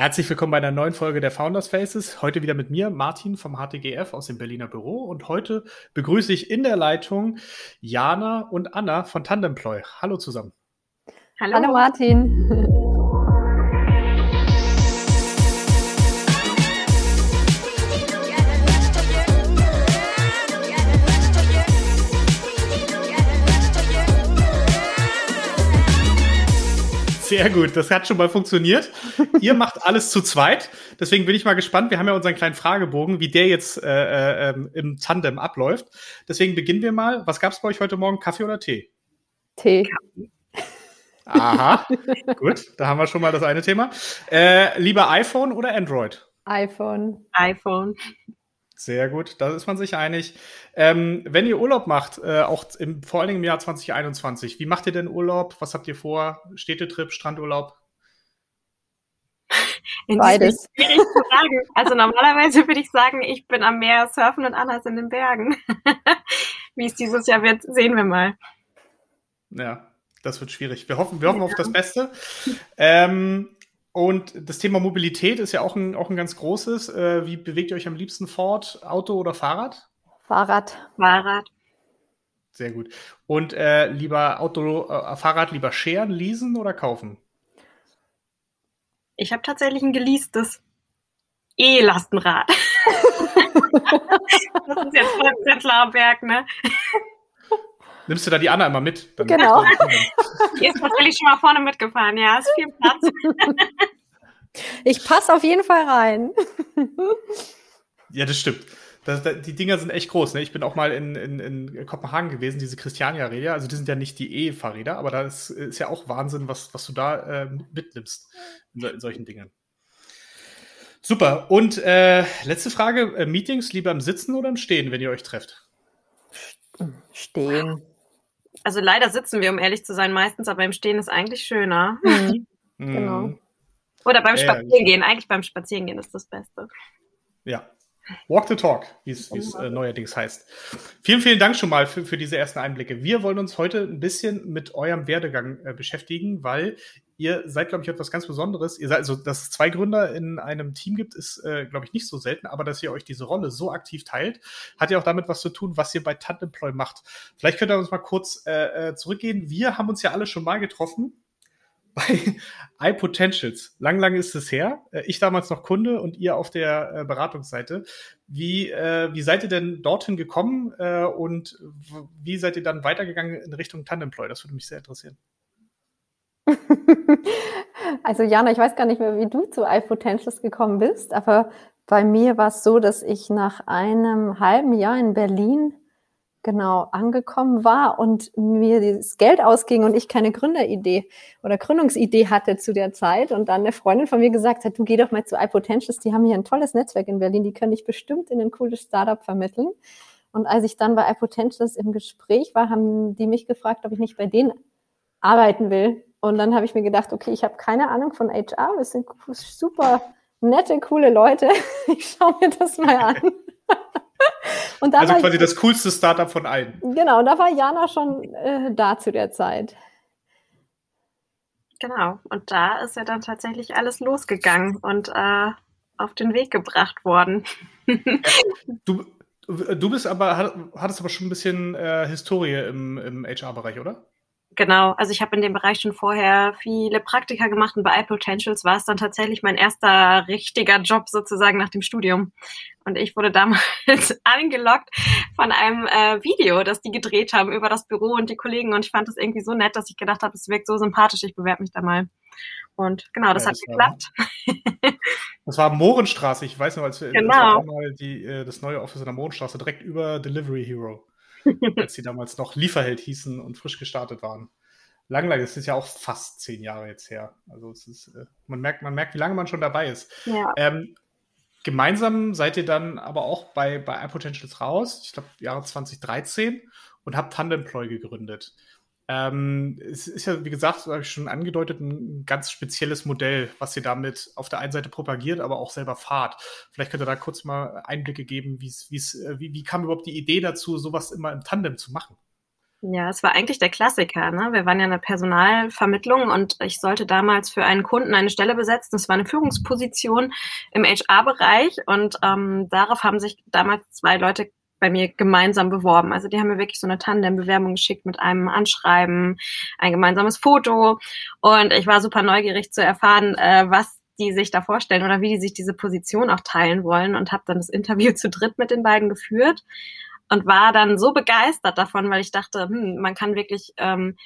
Herzlich willkommen bei einer neuen Folge der Founders Faces. Heute wieder mit mir, Martin vom HTGF aus dem Berliner Büro. Und heute begrüße ich in der Leitung Jana und Anna von Tandemploy. Hallo zusammen. Hallo, Hallo Martin. Sehr gut, das hat schon mal funktioniert. Ihr macht alles zu zweit. Deswegen bin ich mal gespannt. Wir haben ja unseren kleinen Fragebogen, wie der jetzt äh, äh, im Tandem abläuft. Deswegen beginnen wir mal. Was gab es bei euch heute Morgen? Kaffee oder Tee? Tee. Aha, gut, da haben wir schon mal das eine Thema. Äh, lieber iPhone oder Android? iPhone. iPhone. Sehr gut, da ist man sich einig. Ähm, wenn ihr Urlaub macht, äh, auch im, vor allen Dingen im Jahr 2021, wie macht ihr denn Urlaub? Was habt ihr vor? Städtetrip, Strandurlaub? Beides. Also normalerweise würde ich sagen, ich bin am Meer surfen und Anna ist in den Bergen. wie es dieses Jahr wird, sehen wir mal. Ja, das wird schwierig. Wir hoffen, wir hoffen ja. auf das Beste. Ähm, und das Thema Mobilität ist ja auch ein, auch ein ganz großes. Äh, wie bewegt ihr euch am liebsten fort? Auto oder Fahrrad? Fahrrad. Fahrrad. Sehr gut. Und äh, lieber Auto, äh, Fahrrad lieber scheren, leasen oder kaufen? Ich habe tatsächlich ein geleastes E-Lastenrad. das ist jetzt voll Prenzlauer Berg, ne? Nimmst du da die Anna immer mit? Dann genau. Die ist tatsächlich schon mal vorne mitgefahren, ja. Ist viel Platz. Ich passe auf jeden Fall rein. Ja, das stimmt. Das, das, die Dinger sind echt groß. Ne? Ich bin auch mal in, in, in Kopenhagen gewesen, diese Christiania-Räder. Also die sind ja nicht die E-Fahrräder, aber da ist, ist, ja auch Wahnsinn, was, was du da äh, mitnimmst in, in, solchen Dingen. Super. Und äh, letzte Frage: äh, Meetings lieber im Sitzen oder im Stehen, wenn ihr euch trefft? Stehen. Also leider sitzen wir, um ehrlich zu sein, meistens, aber im Stehen ist eigentlich schöner. Mhm. genau. Oder beim Spazierengehen. Eigentlich beim Spazierengehen ist das Beste. Ja. Walk the Talk, wie es äh, neuerdings heißt. Vielen, vielen Dank schon mal für, für diese ersten Einblicke. Wir wollen uns heute ein bisschen mit eurem Werdegang äh, beschäftigen, weil ihr seid, glaube ich, etwas ganz Besonderes. Ihr seid, also, dass es zwei Gründer in einem Team gibt, ist, äh, glaube ich, nicht so selten, aber dass ihr euch diese Rolle so aktiv teilt, hat ja auch damit was zu tun, was ihr bei Tandemploy macht. Vielleicht könnt ihr uns mal kurz äh, äh zurückgehen. Wir haben uns ja alle schon mal getroffen bei iPotentials. Lang, lang ist es her. Äh, ich damals noch Kunde und ihr auf der äh, Beratungsseite. Wie, äh, wie seid ihr denn dorthin gekommen und wie seid ihr dann weitergegangen in Richtung Tandemploy? Das würde mich sehr interessieren. also Jana, ich weiß gar nicht mehr, wie du zu iPotentials gekommen bist, aber bei mir war es so, dass ich nach einem halben Jahr in Berlin genau angekommen war und mir das Geld ausging und ich keine Gründeridee oder Gründungsidee hatte zu der Zeit und dann eine Freundin von mir gesagt hat, du geh doch mal zu iPotentials, die haben hier ein tolles Netzwerk in Berlin, die können dich bestimmt in ein cooles Startup vermitteln. Und als ich dann bei iPotentials im Gespräch war, haben die mich gefragt, ob ich nicht bei denen arbeiten will. Und dann habe ich mir gedacht, okay, ich habe keine Ahnung von HR, wir sind super nette, coole Leute. Ich schaue mir das mal an. also quasi das coolste Startup von allen. Genau, da war Jana schon äh, da zu der Zeit. Genau, und da ist ja dann tatsächlich alles losgegangen und äh, auf den Weg gebracht worden. du, du bist aber, hattest aber schon ein bisschen äh, Historie im, im HR-Bereich, oder? Genau, also ich habe in dem Bereich schon vorher viele Praktika gemacht und bei iPotentials war es dann tatsächlich mein erster richtiger Job sozusagen nach dem Studium. Und ich wurde damals angelockt von einem äh, Video, das die gedreht haben über das Büro und die Kollegen. Und ich fand das irgendwie so nett, dass ich gedacht habe, es wirkt so sympathisch, ich bewerbe mich da mal. Und genau, das ja, hat das geklappt. War, das war Mohrenstraße, ich weiß noch, als wir genau. das, die, äh, das neue Office in der Mohrenstraße direkt über Delivery Hero. Als sie damals noch Lieferheld hießen und frisch gestartet waren. Lang, lang, das ist ja auch fast zehn Jahre jetzt her. Also es ist, äh, man merkt, man merkt, wie lange man schon dabei ist. Ja. Ähm, gemeinsam seid ihr dann aber auch bei, bei iPotentials raus, ich glaube Jahre 2013, und habt Tandemploy gegründet. Ähm, es ist ja, wie gesagt, habe ich schon angedeutet, ein ganz spezielles Modell, was ihr damit auf der einen Seite propagiert, aber auch selber fahrt. Vielleicht könnt ihr da kurz mal Einblicke geben, wie's, wie's, äh, wie, wie kam überhaupt die Idee dazu, sowas immer im Tandem zu machen? Ja, es war eigentlich der Klassiker. Ne? Wir waren ja eine Personalvermittlung und ich sollte damals für einen Kunden eine Stelle besetzen. Das war eine Führungsposition im HR-Bereich und ähm, darauf haben sich damals zwei Leute bei mir gemeinsam beworben. Also die haben mir wirklich so eine Tandem-Bewerbung geschickt mit einem Anschreiben, ein gemeinsames Foto und ich war super neugierig zu erfahren, äh, was die sich da vorstellen oder wie die sich diese Position auch teilen wollen und habe dann das Interview zu dritt mit den beiden geführt und war dann so begeistert davon, weil ich dachte, hm, man kann wirklich ähm,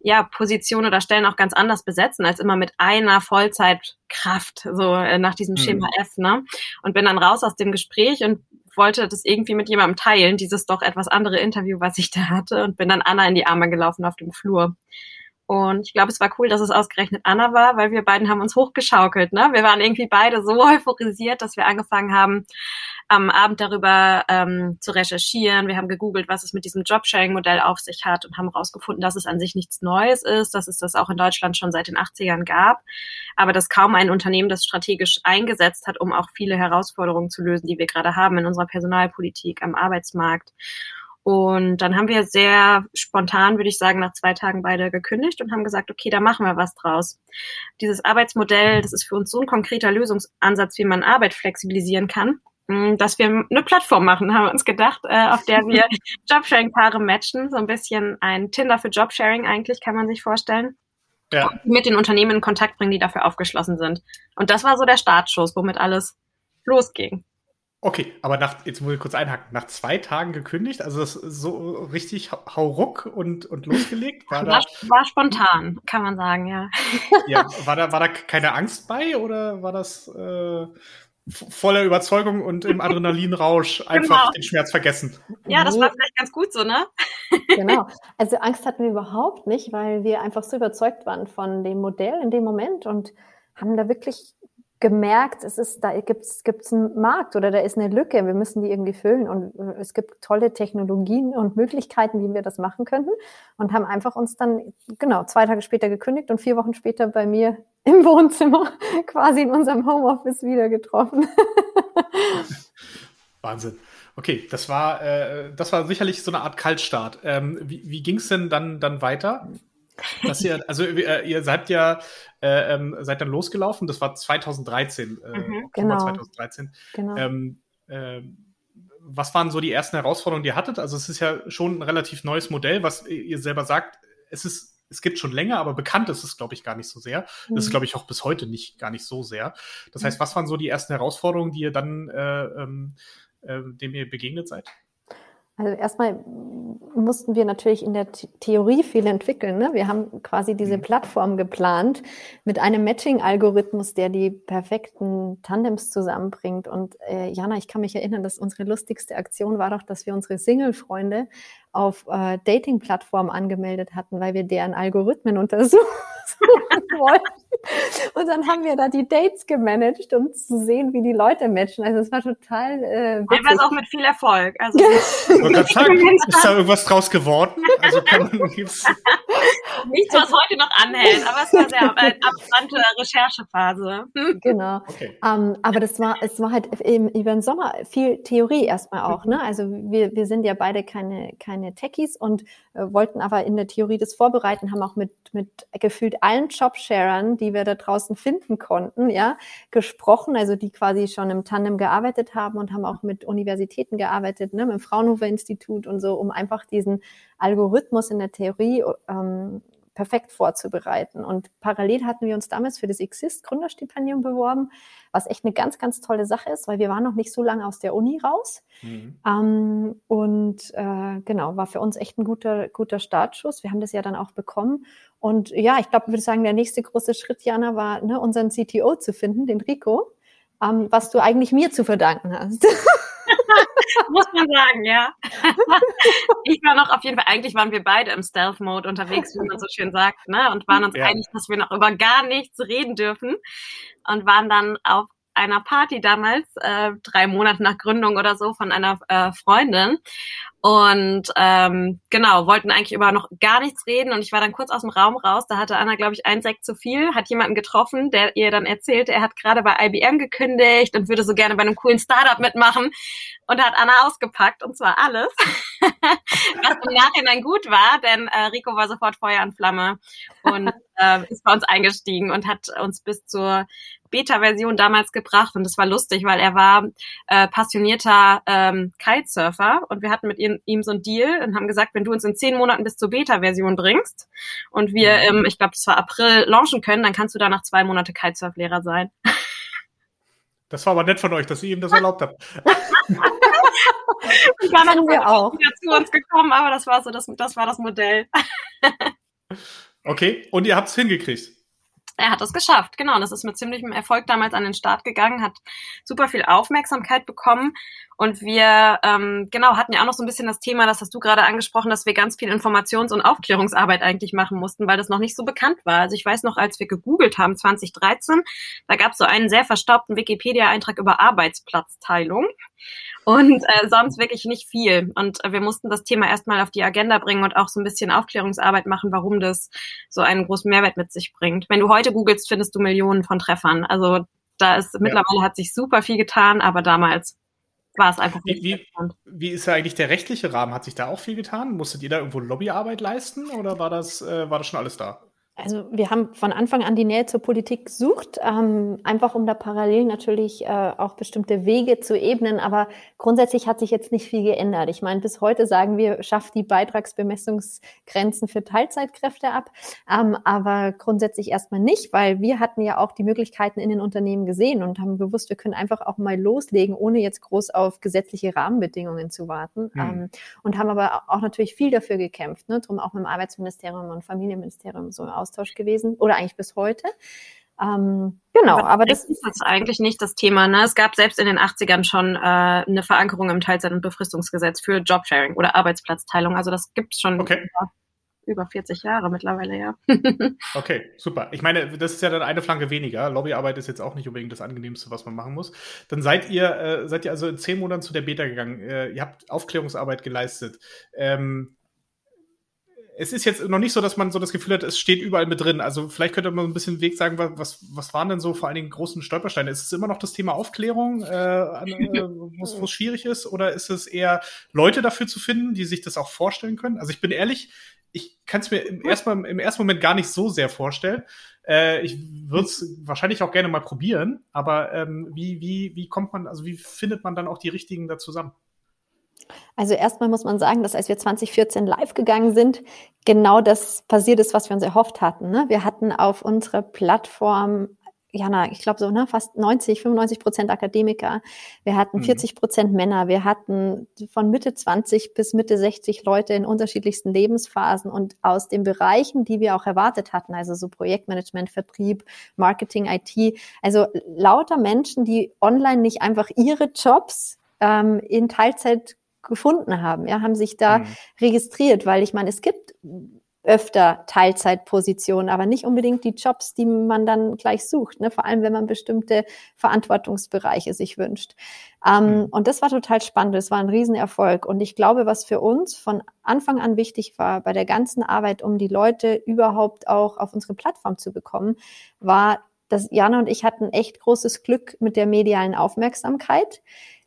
ja Positionen oder Stellen auch ganz anders besetzen als immer mit einer Vollzeitkraft so äh, nach diesem mhm. Schema. F, ne? Und bin dann raus aus dem Gespräch und wollte das irgendwie mit jemandem teilen, dieses doch etwas andere Interview, was ich da hatte und bin dann Anna in die Arme gelaufen auf dem Flur. Und ich glaube, es war cool, dass es ausgerechnet Anna war, weil wir beiden haben uns hochgeschaukelt. Ne? Wir waren irgendwie beide so euphorisiert, dass wir angefangen haben, am Abend darüber ähm, zu recherchieren. Wir haben gegoogelt, was es mit diesem Jobsharing-Modell auf sich hat und haben herausgefunden, dass es an sich nichts Neues ist, dass es das auch in Deutschland schon seit den 80ern gab, aber dass kaum ein Unternehmen das strategisch eingesetzt hat, um auch viele Herausforderungen zu lösen, die wir gerade haben in unserer Personalpolitik, am Arbeitsmarkt. Und dann haben wir sehr spontan, würde ich sagen, nach zwei Tagen beide gekündigt und haben gesagt, okay, da machen wir was draus. Dieses Arbeitsmodell, das ist für uns so ein konkreter Lösungsansatz, wie man Arbeit flexibilisieren kann, hm, dass wir eine Plattform machen, haben wir uns gedacht, äh, auf der wir Jobsharing-Paare matchen. So ein bisschen ein Tinder für Jobsharing eigentlich, kann man sich vorstellen. Ja. mit den Unternehmen in Kontakt bringen, die dafür aufgeschlossen sind. Und das war so der Startschuss, womit alles losging. Okay, aber nach, jetzt muss ich kurz einhaken, nach zwei Tagen gekündigt, also das so richtig hauruck und, und losgelegt? War, war, da, war spontan, kann man sagen, ja. ja war, da, war da keine Angst bei oder war das äh, voller Überzeugung und im Adrenalinrausch einfach genau. den Schmerz vergessen? Ja, das war vielleicht ganz gut so, ne? genau. Also Angst hatten wir überhaupt nicht, weil wir einfach so überzeugt waren von dem Modell in dem Moment und haben da wirklich gemerkt, es ist, da gibt es einen Markt oder da ist eine Lücke, wir müssen die irgendwie füllen und äh, es gibt tolle Technologien und Möglichkeiten, wie wir das machen könnten und haben einfach uns dann, genau, zwei Tage später gekündigt und vier Wochen später bei mir im Wohnzimmer quasi in unserem Homeoffice wieder getroffen. Wahnsinn. Okay, das war, äh, das war sicherlich so eine Art Kaltstart. Ähm, wie wie ging es denn dann, dann weiter? Dass ihr, also äh, ihr seid ja äh, ähm, seid dann losgelaufen, das war 2013, äh, mhm, genau. 2013. Genau. Ähm, äh, was waren so die ersten Herausforderungen, die ihr hattet? Also es ist ja schon ein relativ neues Modell, was ihr selber sagt, es ist es gibt schon länger, aber bekannt ist es, glaube ich, gar nicht so sehr. Mhm. Das ist, glaube ich, auch bis heute nicht gar nicht so sehr. Das mhm. heißt, was waren so die ersten Herausforderungen, die ihr dann äh, ähm, äh, dem ihr begegnet seid? Also erstmal mussten wir natürlich in der Theorie viel entwickeln. Ne? Wir haben quasi diese mhm. Plattform geplant mit einem Matching-Algorithmus, der die perfekten Tandems zusammenbringt. Und äh, Jana, ich kann mich erinnern, dass unsere lustigste Aktion war doch, dass wir unsere Single-Freunde auf äh, Dating-Plattformen angemeldet hatten, weil wir deren Algorithmen untersuchen wollten. Und dann haben wir da die Dates gemanagt, um zu sehen, wie die Leute matchen. Also es war total äh, witzig. Teilweise auch mit viel Erfolg. Also sagen, ist da irgendwas draus geworden? Also kann man, gibt's Nichts, was heute noch anhält, aber es war sehr eine abbrannte Recherchephase. Genau. Okay. Um, ähm, aber das war, es war halt im, über den Sommer viel Theorie erstmal auch. Ne? Also wir, wir sind ja beide keine, keine Techies und äh, wollten aber in der Theorie das vorbereiten, haben auch mit, mit gefühlt allen Jobsharern, die wir da draußen finden konnten, ja, gesprochen, also die quasi schon im Tandem gearbeitet haben und haben auch mit Universitäten gearbeitet, ne, mit dem Fraunhofer Institut und so, um einfach diesen Algorithmus in der Theorie ähm, perfekt vorzubereiten. Und parallel hatten wir uns damals für das Exist Gründerstipendium beworben, was echt eine ganz, ganz tolle Sache ist, weil wir waren noch nicht so lange aus der Uni raus. Mhm. Ähm, und äh, genau, war für uns echt ein guter, guter Startschuss. Wir haben das ja dann auch bekommen. Und ja, ich glaube, ich würde sagen, der nächste große Schritt, Jana, war, ne, unseren CTO zu finden, den Rico, ähm, was du eigentlich mir zu verdanken hast. Muss man sagen, ja. ich war noch auf jeden Fall, eigentlich waren wir beide im Stealth-Mode unterwegs, wie man so schön sagt, ne? Und waren uns ja. einig, dass wir noch über gar nichts reden dürfen. Und waren dann auf einer Party damals, äh, drei Monate nach Gründung oder so, von einer äh, Freundin. Und ähm, genau, wollten eigentlich über noch gar nichts reden. Und ich war dann kurz aus dem Raum raus. Da hatte Anna, glaube ich, ein Sekt zu viel, hat jemanden getroffen, der ihr dann erzählte, er hat gerade bei IBM gekündigt und würde so gerne bei einem coolen Startup mitmachen. Und hat Anna ausgepackt, und zwar alles. Was im Nachhinein gut war, denn äh, Rico war sofort Feuer und Flamme und äh, ist bei uns eingestiegen und hat uns bis zur Beta-Version damals gebracht und das war lustig, weil er war äh, passionierter ähm, Kitesurfer und wir hatten mit ihm, ihm so ein Deal und haben gesagt, wenn du uns in zehn Monaten bis zur Beta-Version bringst und wir, mhm. ähm, ich glaube, das war April, launchen können, dann kannst du da nach zwei Monate Kitesurf-Lehrer sein. Das war aber nett von euch, dass ihr ihm das erlaubt habt. ich war dann wir auch wieder zu uns gekommen, aber das war so, das, das war das Modell. okay, und ihr habt es hingekriegt er hat es geschafft, genau. Das ist mit ziemlichem Erfolg damals an den Start gegangen, hat super viel Aufmerksamkeit bekommen. Und wir, ähm, genau, hatten ja auch noch so ein bisschen das Thema, das hast du gerade angesprochen, dass wir ganz viel Informations- und Aufklärungsarbeit eigentlich machen mussten, weil das noch nicht so bekannt war. Also ich weiß noch, als wir gegoogelt haben, 2013, da gab es so einen sehr verstaubten Wikipedia-Eintrag über Arbeitsplatzteilung und äh, sonst wirklich nicht viel. Und äh, wir mussten das Thema erstmal auf die Agenda bringen und auch so ein bisschen Aufklärungsarbeit machen, warum das so einen großen Mehrwert mit sich bringt. Wenn du heute googelst, findest du Millionen von Treffern. Also da ist ja. mittlerweile hat sich super viel getan, aber damals war es einfach nicht wie, wie, wie ist ja eigentlich der rechtliche Rahmen? Hat sich da auch viel getan? Musstet ihr da irgendwo Lobbyarbeit leisten oder war das, äh, war das schon alles da? Also wir haben von Anfang an die Nähe zur Politik gesucht, ähm, einfach um da parallel natürlich äh, auch bestimmte Wege zu ebnen. Aber grundsätzlich hat sich jetzt nicht viel geändert. Ich meine, bis heute sagen wir, schafft die Beitragsbemessungsgrenzen für Teilzeitkräfte ab. Ähm, aber grundsätzlich erstmal nicht, weil wir hatten ja auch die Möglichkeiten in den Unternehmen gesehen und haben gewusst, wir können einfach auch mal loslegen, ohne jetzt groß auf gesetzliche Rahmenbedingungen zu warten. Mhm. Ähm, und haben aber auch natürlich viel dafür gekämpft, ne? drum auch mit dem Arbeitsministerium und Familienministerium so Austausch gewesen oder eigentlich bis heute. Ähm, genau, aber, aber das ist eigentlich nicht das Thema. Ne? Es gab selbst in den 80ern schon äh, eine Verankerung im Teilzeit- und Befristungsgesetz für Jobsharing oder Arbeitsplatzteilung. Also das gibt es schon okay. über, über 40 Jahre mittlerweile, ja. okay, super. Ich meine, das ist ja dann eine Flanke weniger. Lobbyarbeit ist jetzt auch nicht unbedingt das Angenehmste, was man machen muss. Dann seid ihr, äh, seid ihr also in zehn Monaten zu der Beta gegangen. Äh, ihr habt Aufklärungsarbeit geleistet. Ähm, es ist jetzt noch nicht so, dass man so das Gefühl hat, es steht überall mit drin. Also vielleicht könnte man ein bisschen Weg sagen, was, was waren denn so vor allen Dingen großen Stolpersteine? Ist es immer noch das Thema Aufklärung, äh, äh, wo es schwierig ist? Oder ist es eher Leute dafür zu finden, die sich das auch vorstellen können? Also ich bin ehrlich, ich kann es mir im ersten, im ersten Moment gar nicht so sehr vorstellen. Äh, ich würde es wahrscheinlich auch gerne mal probieren, aber ähm, wie, wie, wie kommt man, also wie findet man dann auch die richtigen da zusammen? Also erstmal muss man sagen, dass als wir 2014 live gegangen sind, genau das passiert ist, was wir uns erhofft hatten. Ne? Wir hatten auf unserer Plattform ja, na, ich glaube so, ne, fast 90, 95 Prozent Akademiker. Wir hatten 40 mhm. Prozent Männer. Wir hatten von Mitte 20 bis Mitte 60 Leute in unterschiedlichsten Lebensphasen und aus den Bereichen, die wir auch erwartet hatten, also so Projektmanagement, Vertrieb, Marketing, IT, also lauter Menschen, die online nicht einfach ihre Jobs ähm, in Teilzeit gefunden haben, ja, haben sich da mhm. registriert, weil ich meine, es gibt öfter Teilzeitpositionen, aber nicht unbedingt die Jobs, die man dann gleich sucht, ne? vor allem wenn man bestimmte Verantwortungsbereiche sich wünscht. Ähm, mhm. Und das war total spannend, das war ein Riesenerfolg. Und ich glaube, was für uns von Anfang an wichtig war bei der ganzen Arbeit, um die Leute überhaupt auch auf unsere Plattform zu bekommen, war, dass Jana und ich hatten echt großes Glück mit der medialen Aufmerksamkeit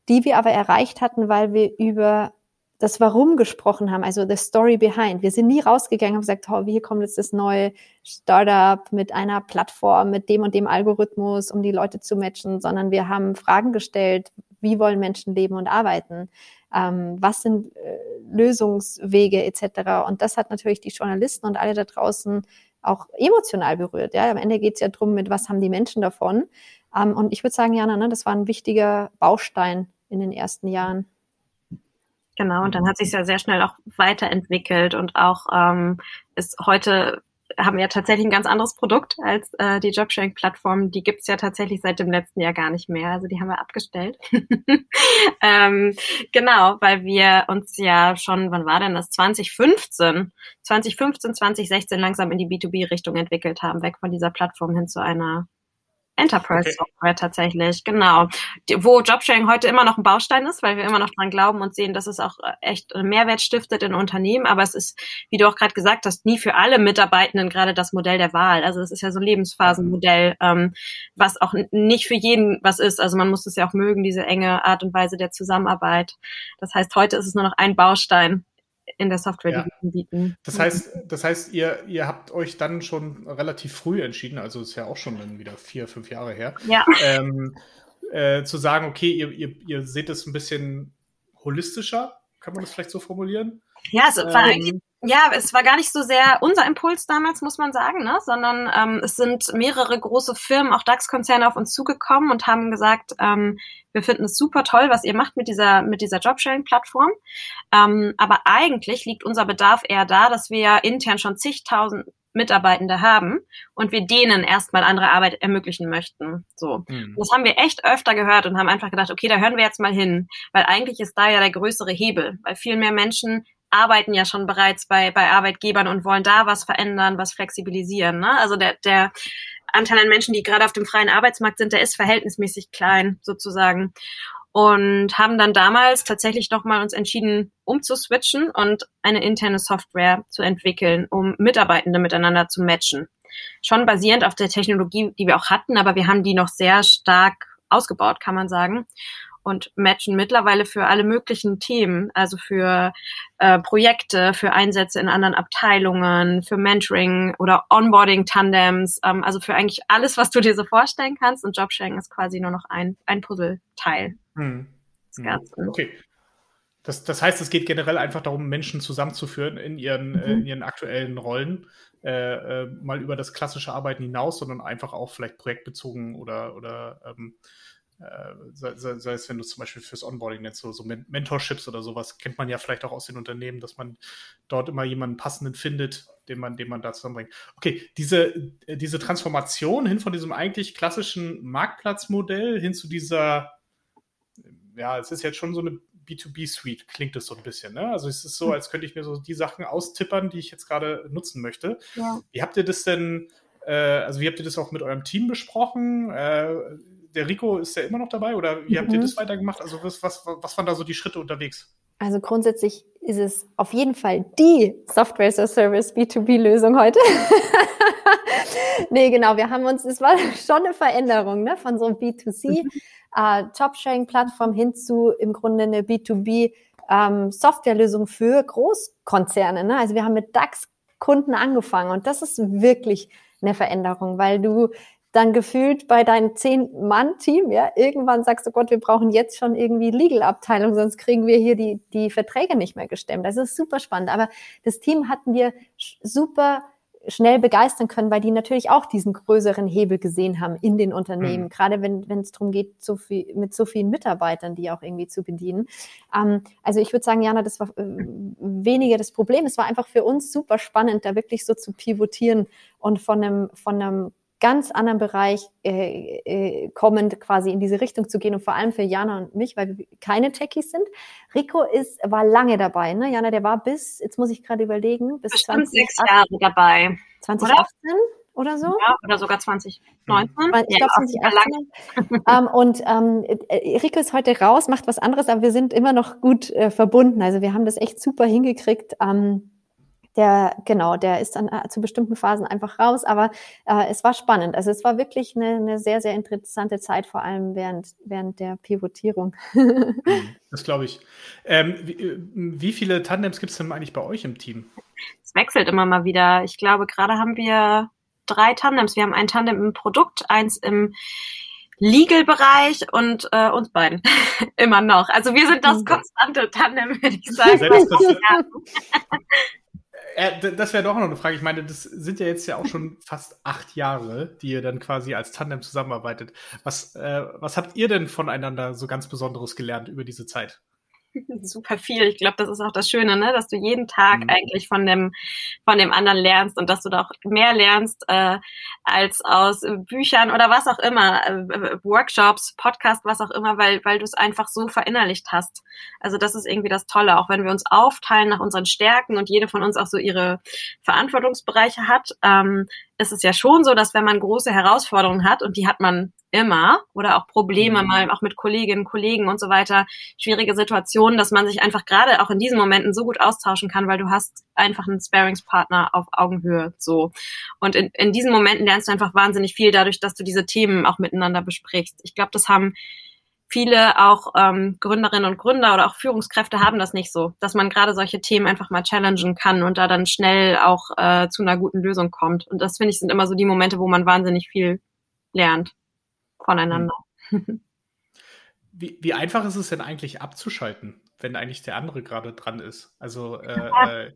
die wir aber erreicht hatten, weil wir über das Warum gesprochen haben, also the story behind. Wir sind nie rausgegangen und gesagt, oh, hier kommt jetzt das neue Startup mit einer Plattform, mit dem und dem Algorithmus, um die Leute zu matchen, sondern wir haben Fragen gestellt, wie wollen Menschen leben und arbeiten? Ähm, was sind äh, Lösungswege etc. Und das hat natürlich die Journalisten und alle da draußen auch emotional berührt. Ja, am Ende geht es ja drum, mit was haben die Menschen davon. Ähm, und ich würde sagen, Jana, ne, das war ein wichtiger Baustein in den ersten Jahren. Genau, und dann hat sich ja sehr schnell auch weiterentwickelt und auch ähm, ist heute haben wir tatsächlich ein ganz anderes Produkt als äh, die Jobsharing-Plattform. Die gibt's ja tatsächlich seit dem letzten Jahr gar nicht mehr. Also die haben wir abgestellt. ähm, genau, weil wir uns ja schon, wann war denn das? 2015, 2015, 2016 langsam in die B2B-Richtung entwickelt haben, weg von dieser Plattform hin zu einer Enterprise Software tatsächlich, genau. Wo Jobsharing heute immer noch ein Baustein ist, weil wir immer noch dran glauben und sehen, dass es auch äh, echt einen Mehrwert stiftet in Unternehmen. Aber es ist, wie du auch gerade gesagt hast, nie für alle Mitarbeitenden gerade das Modell der Wahl. Also es ist ja so ein Lebensphasenmodell, ähm, was auch nicht für jeden was ist. Also man muss es ja auch mögen, diese enge Art und Weise der Zusammenarbeit. Das heißt, heute ist es nur noch ein Baustein in der Software, ja. die wir bieten. Das heißt, das heißt, ihr, ihr habt euch dann schon relativ früh entschieden, also ist ja auch schon dann wieder vier, fünf Jahre her, ja. ähm, äh, zu sagen, okay, ihr, ihr, ihr seht es ein bisschen holistischer, kann man das vielleicht so formulieren? Ja, es war ähm, eigentlich ja, es war gar nicht so sehr unser Impuls damals, muss man sagen, ne? sondern ähm, es sind mehrere große Firmen, auch DAX-Konzerne auf uns zugekommen und haben gesagt, ähm, wir finden es super toll, was ihr macht mit dieser, mit dieser Jobsharing-Plattform. Ähm, aber eigentlich liegt unser Bedarf eher da, dass wir intern schon zigtausend Mitarbeitende haben und wir denen erstmal andere Arbeit ermöglichen möchten. So. Mhm. Das haben wir echt öfter gehört und haben einfach gedacht, okay, da hören wir jetzt mal hin, weil eigentlich ist da ja der größere Hebel, weil viel mehr Menschen arbeiten ja schon bereits bei, bei Arbeitgebern und wollen da was verändern, was flexibilisieren. Ne? Also der, der Anteil an Menschen, die gerade auf dem freien Arbeitsmarkt sind, der ist verhältnismäßig klein sozusagen. Und haben dann damals tatsächlich nochmal uns entschieden, umzuswitchen und eine interne Software zu entwickeln, um Mitarbeitende miteinander zu matchen. Schon basierend auf der Technologie, die wir auch hatten, aber wir haben die noch sehr stark ausgebaut, kann man sagen und matchen mittlerweile für alle möglichen Themen, also für äh, Projekte, für Einsätze in anderen Abteilungen, für Mentoring oder Onboarding-Tandems, ähm, also für eigentlich alles, was du dir so vorstellen kannst. Und Jobsharing ist quasi nur noch ein, ein Puzzleteil hm. des Ganzen. Okay. Das, das heißt, es geht generell einfach darum, Menschen zusammenzuführen in ihren, mhm. äh, in ihren aktuellen Rollen, äh, äh, mal über das klassische Arbeiten hinaus, sondern einfach auch vielleicht projektbezogen oder, oder ähm, äh, sei, sei, sei, es, wenn du zum Beispiel fürs Onboarding nennst, so, so Mentorships oder sowas, kennt man ja vielleicht auch aus den Unternehmen, dass man dort immer jemanden passenden findet, den man, den man da zusammenbringt. Okay, diese, diese Transformation hin von diesem eigentlich klassischen Marktplatzmodell hin zu dieser, ja, es ist jetzt schon so eine B2B-Suite, klingt es so ein bisschen. Ne? Also es ist so, hm. als könnte ich mir so die Sachen austippern, die ich jetzt gerade nutzen möchte. Ja. Wie habt ihr das denn, äh, also wie habt ihr das auch mit eurem Team besprochen? Äh, der Rico ist ja immer noch dabei oder wie habt ihr mhm. das weitergemacht? Also was, was, was waren da so die Schritte unterwegs? Also grundsätzlich ist es auf jeden Fall die Software as a Service B2B-Lösung heute. nee, genau, wir haben uns, es war schon eine Veränderung ne, von so einem B2C mhm. äh, Jobsharing-Plattform hin zu im Grunde eine B2B ähm, Softwarelösung für Großkonzerne. Ne? Also wir haben mit DAX-Kunden angefangen und das ist wirklich eine Veränderung, weil du dann gefühlt bei deinem Zehn-Mann-Team, ja, irgendwann sagst du, Gott, wir brauchen jetzt schon irgendwie Legal-Abteilung, sonst kriegen wir hier die, die Verträge nicht mehr gestemmt. Das ist super spannend. Aber das Team hatten wir super schnell begeistern können, weil die natürlich auch diesen größeren Hebel gesehen haben in den Unternehmen, mhm. gerade wenn wenn es darum geht, so viel, mit so vielen Mitarbeitern, die auch irgendwie zu bedienen. Ähm, also ich würde sagen, Jana, das war äh, weniger das Problem. Es war einfach für uns super spannend, da wirklich so zu pivotieren und von einem, von einem ganz anderen Bereich äh, äh, kommend quasi in diese Richtung zu gehen und vor allem für Jana und mich, weil wir keine Techies sind. Rico ist, war lange dabei, ne? Jana, der war bis, jetzt muss ich gerade überlegen, bis Bestimmt 20, sechs Jahre dabei. 2018 oder, oder so? Ja, oder sogar 2019. Ich glaube 2018. ähm, und ähm, äh, Rico ist heute raus, macht was anderes, aber wir sind immer noch gut äh, verbunden. Also wir haben das echt super hingekriegt. Ähm, der, genau, der ist dann äh, zu bestimmten Phasen einfach raus. Aber äh, es war spannend. Also es war wirklich eine, eine sehr, sehr interessante Zeit, vor allem während, während der Pivotierung. Mhm, das glaube ich. Ähm, wie, äh, wie, viele Tandems gibt es denn eigentlich bei euch im Team? Es wechselt immer mal wieder. Ich glaube, gerade haben wir drei Tandems. Wir haben ein Tandem im Produkt, eins im Legal-Bereich und äh, uns beiden immer noch. Also wir sind das mhm. konstante Tandem, würde ich sagen. Äh, das wäre doch noch eine Frage. Ich meine, das sind ja jetzt ja auch schon fast acht Jahre, die ihr dann quasi als Tandem zusammenarbeitet. Was, äh, was habt ihr denn voneinander so ganz Besonderes gelernt über diese Zeit? Super viel. Ich glaube, das ist auch das Schöne, ne? dass du jeden Tag mhm. eigentlich von dem, von dem anderen lernst und dass du da auch mehr lernst äh, als aus Büchern oder was auch immer, äh, Workshops, Podcast, was auch immer, weil, weil du es einfach so verinnerlicht hast. Also das ist irgendwie das Tolle, auch wenn wir uns aufteilen nach unseren Stärken und jede von uns auch so ihre Verantwortungsbereiche hat, ähm, ist es ja schon so, dass wenn man große Herausforderungen hat, und die hat man immer, oder auch Probleme mhm. mal auch mit Kolleginnen, Kollegen und so weiter, schwierige Situationen, dass man sich einfach gerade auch in diesen Momenten so gut austauschen kann, weil du hast einfach einen Sparingspartner auf Augenhöhe, so. Und in, in diesen Momenten lernst du einfach wahnsinnig viel dadurch, dass du diese Themen auch miteinander besprichst. Ich glaube, das haben viele auch ähm, Gründerinnen und Gründer oder auch Führungskräfte haben das nicht so, dass man gerade solche Themen einfach mal challengen kann und da dann schnell auch äh, zu einer guten Lösung kommt. Und das finde ich sind immer so die Momente, wo man wahnsinnig viel lernt voneinander. Wie, wie einfach ist es denn eigentlich abzuschalten, wenn eigentlich der andere gerade dran ist? Also äh, äh,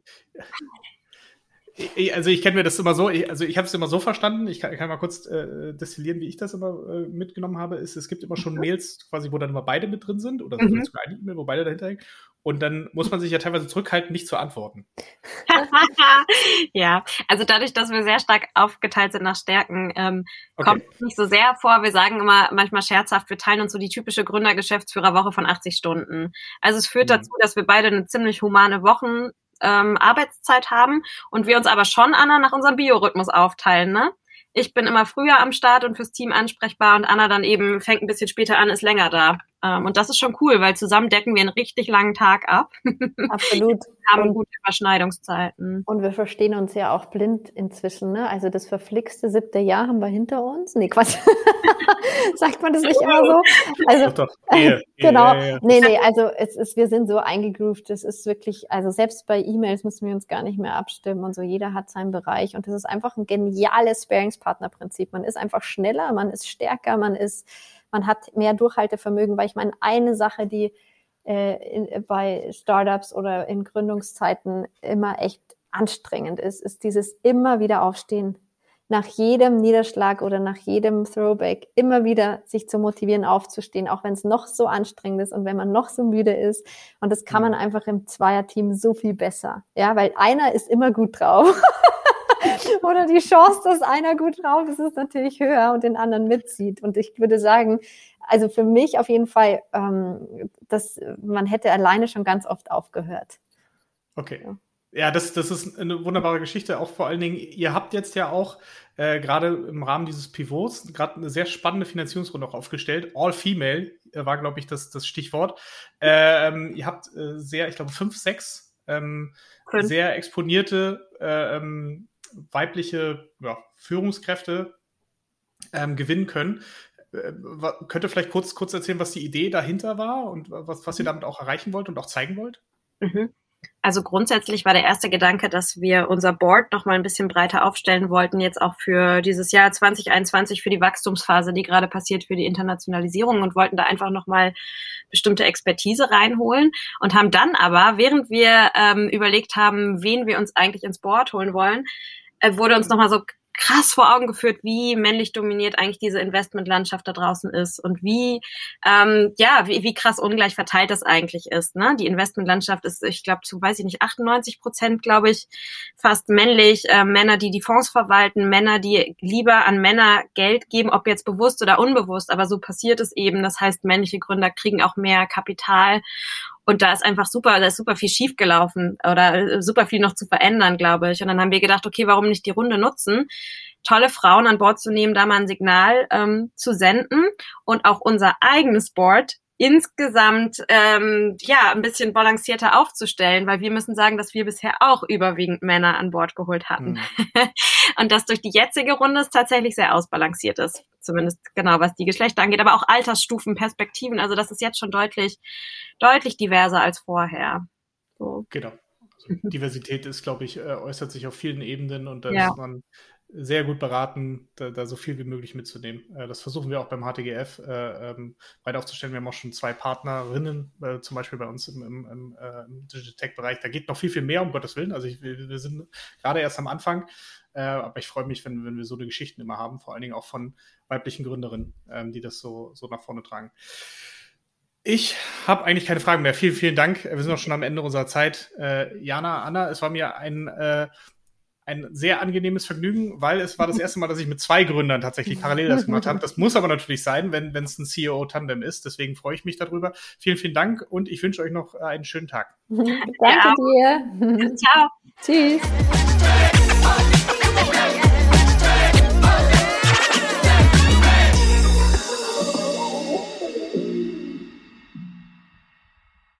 also ich kenne mir das immer so, ich, also ich habe es immer so verstanden, ich kann, kann mal kurz äh, destillieren, wie ich das immer äh, mitgenommen habe, ist, es gibt immer schon mhm. Mails quasi, wo dann immer beide mit drin sind oder mhm. sogar eine E-Mail, wo beide dahinter hängen. Und dann muss man sich ja teilweise zurückhalten, nicht zu antworten. ja, also dadurch, dass wir sehr stark aufgeteilt sind nach Stärken, ähm, okay. kommt es nicht so sehr vor. Wir sagen immer manchmal scherzhaft, wir teilen uns so die typische Gründergeschäftsführerwoche von 80 Stunden. Also es führt mhm. dazu, dass wir beide eine ziemlich humane Wochen ähm, Arbeitszeit haben und wir uns aber schon, Anna, nach unserem Biorhythmus aufteilen, ne? Ich bin immer früher am Start und fürs Team ansprechbar und Anna dann eben fängt ein bisschen später an, ist länger da. Ähm, und das ist schon cool, weil zusammen decken wir einen richtig langen Tag ab. Absolut. haben und, gute Überschneidungszeiten. Und wir verstehen uns ja auch blind inzwischen. Ne? Also das verflixte siebte Jahr haben wir hinter uns. Nee, Quatsch. Sagt man das nicht immer so? Also, doch, doch. Ehe, genau. Ehe, nee, nee, also es ist, wir sind so eingegroovt. Es ist wirklich, also selbst bei E-Mails müssen wir uns gar nicht mehr abstimmen und so. Jeder hat seinen Bereich und das ist einfach ein geniales Sparingspartner-Prinzip. Man ist einfach schneller, man ist stärker, man ist man hat mehr Durchhaltevermögen, weil ich meine, eine Sache, die äh, in, bei Startups oder in Gründungszeiten immer echt anstrengend ist, ist dieses immer wieder aufstehen. Nach jedem Niederschlag oder nach jedem Throwback immer wieder sich zu motivieren, aufzustehen, auch wenn es noch so anstrengend ist und wenn man noch so müde ist. Und das kann man mhm. einfach im Zweierteam so viel besser. Ja, weil einer ist immer gut drauf. oder die Chance, dass einer gut drauf ist, ist natürlich höher und den anderen mitzieht. Und ich würde sagen, also für mich auf jeden Fall, ähm, dass man hätte alleine schon ganz oft aufgehört. Okay. Ja. Ja, das, das ist eine wunderbare Geschichte. Auch vor allen Dingen, ihr habt jetzt ja auch äh, gerade im Rahmen dieses Pivots gerade eine sehr spannende Finanzierungsrunde auch aufgestellt. All Female äh, war, glaube ich, das, das Stichwort. Ähm, ihr habt äh, sehr, ich glaube, fünf, sechs ähm, sehr exponierte äh, ähm, weibliche ja, Führungskräfte ähm, gewinnen können. Äh, könnt ihr vielleicht kurz, kurz erzählen, was die Idee dahinter war und was, was ihr damit auch erreichen wollt und auch zeigen wollt? Mhm. Also grundsätzlich war der erste Gedanke, dass wir unser Board noch mal ein bisschen breiter aufstellen wollten, jetzt auch für dieses Jahr 2021, für die Wachstumsphase, die gerade passiert, für die Internationalisierung und wollten da einfach noch mal bestimmte Expertise reinholen und haben dann aber, während wir ähm, überlegt haben, wen wir uns eigentlich ins Board holen wollen, wurde uns nochmal so krass vor Augen geführt, wie männlich dominiert eigentlich diese Investmentlandschaft da draußen ist und wie, ähm, ja, wie, wie krass ungleich verteilt das eigentlich ist. Ne? Die Investmentlandschaft ist, ich glaube, zu, weiß ich nicht, 98 Prozent, glaube ich, fast männlich. Äh, Männer, die die Fonds verwalten, Männer, die lieber an Männer Geld geben, ob jetzt bewusst oder unbewusst, aber so passiert es eben. Das heißt, männliche Gründer kriegen auch mehr Kapital und da ist einfach super, da ist super viel schiefgelaufen oder äh, super viel noch zu verändern, glaube ich. Und dann haben wir gedacht, okay, warum nicht die Runde nutzen? tolle Frauen an Bord zu nehmen, da mal ein Signal ähm, zu senden und auch unser eigenes Board insgesamt ähm, ja ein bisschen balancierter aufzustellen, weil wir müssen sagen, dass wir bisher auch überwiegend Männer an Bord geholt hatten mhm. und dass durch die jetzige Runde es tatsächlich sehr ausbalanciert ist, zumindest genau was die Geschlechter angeht, aber auch Altersstufen, Perspektiven, also das ist jetzt schon deutlich deutlich diverser als vorher. So. Genau. Also Diversität ist, glaube ich, äh, äußert sich auf vielen Ebenen und da ja. ist man sehr gut beraten, da, da, so viel wie möglich mitzunehmen. Äh, das versuchen wir auch beim HTGF äh, ähm, weiter aufzustellen. Wir haben auch schon zwei Partnerinnen, äh, zum Beispiel bei uns im, im, im, äh, im Digital Tech-Bereich. Da geht noch viel, viel mehr, um Gottes Willen. Also ich, wir, wir sind gerade erst am Anfang, äh, aber ich freue mich, wenn, wenn wir so eine Geschichten immer haben, vor allen Dingen auch von weiblichen Gründerinnen, ähm, die das so, so nach vorne tragen. Ich habe eigentlich keine Fragen mehr. Vielen, vielen Dank. Wir sind auch schon am Ende unserer Zeit. Äh, Jana, Anna, es war mir ein äh, ein sehr angenehmes Vergnügen, weil es war das erste Mal, dass ich mit zwei Gründern tatsächlich parallel das gemacht habe. Das muss aber natürlich sein, wenn es ein CEO-Tandem ist. Deswegen freue ich mich darüber. Vielen, vielen Dank und ich wünsche euch noch einen schönen Tag. Danke dir. Ciao. Tschüss.